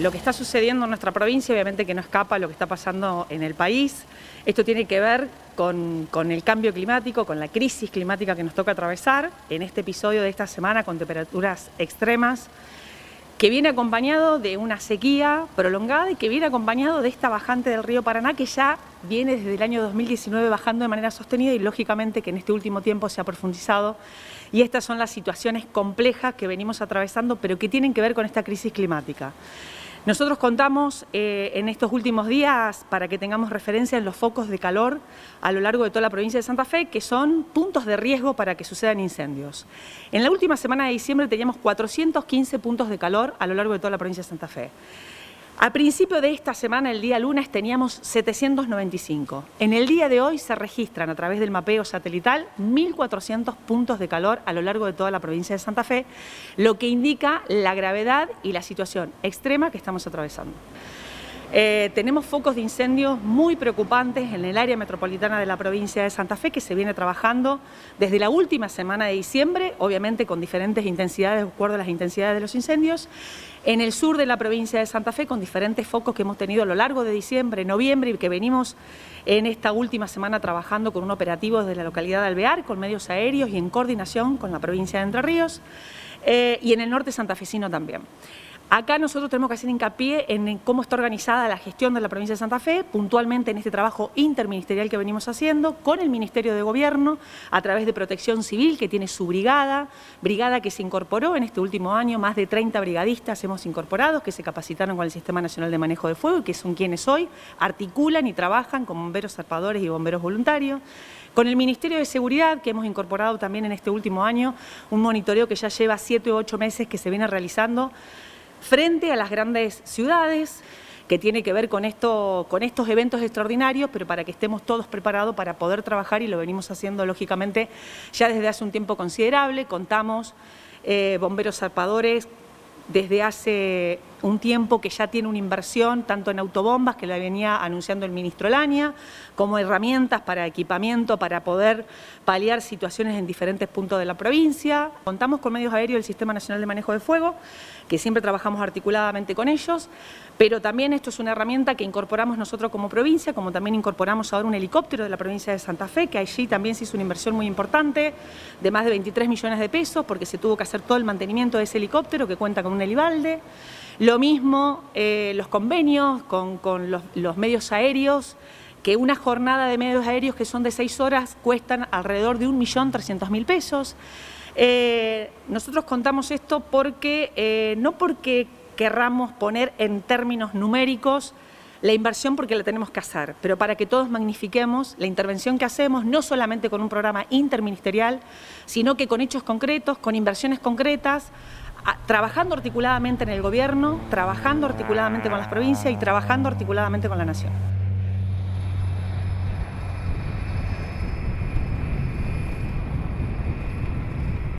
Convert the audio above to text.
lo que está sucediendo en nuestra provincia, obviamente que no escapa lo que está pasando en el país. Esto tiene que ver con, el cambio climático, con la crisis climática que nos toca atravesar en este episodio de esta semana con temperaturas extremas, que viene acompañado de una sequía prolongada y que viene acompañado de esta bajante del río Paraná que ya viene desde el año 2019 bajando de manera sostenida y lógicamente que en este último tiempo se ha profundizado. Y estas son las situaciones complejas que venimos atravesando, pero que tienen que ver con esta crisis climática. Nosotros contamos eh, en estos últimos días, para que tengamos referencia, en los focos de calor a lo largo de toda la provincia de Santa Fe, que son puntos de riesgo para que sucedan incendios. En la última semana de diciembre teníamos 415 puntos de calor a lo largo de toda la provincia de Santa Fe. A principio de esta semana, el día lunes, teníamos 795. En el día de hoy se registran a través del mapeo satelital 1.400 puntos de calor a lo largo de toda la provincia de Santa Fe, lo que indica la gravedad y la situación extrema que estamos atravesando. Eh, tenemos focos de incendios muy preocupantes en el área metropolitana de la provincia de Santa Fe que se viene trabajando desde la última semana de diciembre, obviamente con diferentes intensidades, de acuerdo a las intensidades de los incendios. En el sur de la provincia de Santa Fe, con diferentes focos que hemos tenido a lo largo de diciembre, noviembre y que venimos en esta última semana trabajando con un operativo desde la localidad de Alvear, con medios aéreos y en coordinación con la provincia de Entre Ríos, eh, y en el norte santafesino también. Acá nosotros tenemos que hacer hincapié en cómo está organizada la gestión de la provincia de Santa Fe, puntualmente en este trabajo interministerial que venimos haciendo con el Ministerio de Gobierno, a través de Protección Civil, que tiene su brigada, brigada que se incorporó en este último año, más de 30 brigadistas hemos incorporado, que se capacitaron con el Sistema Nacional de Manejo de Fuego que son quienes hoy articulan y trabajan con bomberos zarpadores y bomberos voluntarios. Con el Ministerio de Seguridad, que hemos incorporado también en este último año, un monitoreo que ya lleva siete u ocho meses que se viene realizando frente a las grandes ciudades, que tiene que ver con, esto, con estos eventos extraordinarios, pero para que estemos todos preparados para poder trabajar y lo venimos haciendo lógicamente ya desde hace un tiempo considerable. Contamos eh, bomberos zarpadores desde hace un tiempo que ya tiene una inversión tanto en autobombas, que la venía anunciando el ministro Lania, como herramientas para equipamiento para poder paliar situaciones en diferentes puntos de la provincia. Contamos con medios aéreos del Sistema Nacional de Manejo de Fuego, que siempre trabajamos articuladamente con ellos, pero también esto es una herramienta que incorporamos nosotros como provincia, como también incorporamos ahora un helicóptero de la provincia de Santa Fe, que allí también se hizo una inversión muy importante, de más de 23 millones de pesos, porque se tuvo que hacer todo el mantenimiento de ese helicóptero, que cuenta con un helibalde. Lo mismo eh, los convenios con, los, medios aéreos, que una jornada de medios aéreos que son de seis horas cuestan alrededor de 1.300.000 pesos. Eh, nosotros contamos esto porque, eh, no porque querramos poner en términos numéricos la inversión porque la tenemos que hacer, pero para que todos magnifiquemos la intervención que hacemos, no solamente con un programa interministerial, sino que con hechos concretos, con inversiones concretas, trabajando articuladamente en el gobierno, trabajando articuladamente con las provincias y trabajando articuladamente con la nación.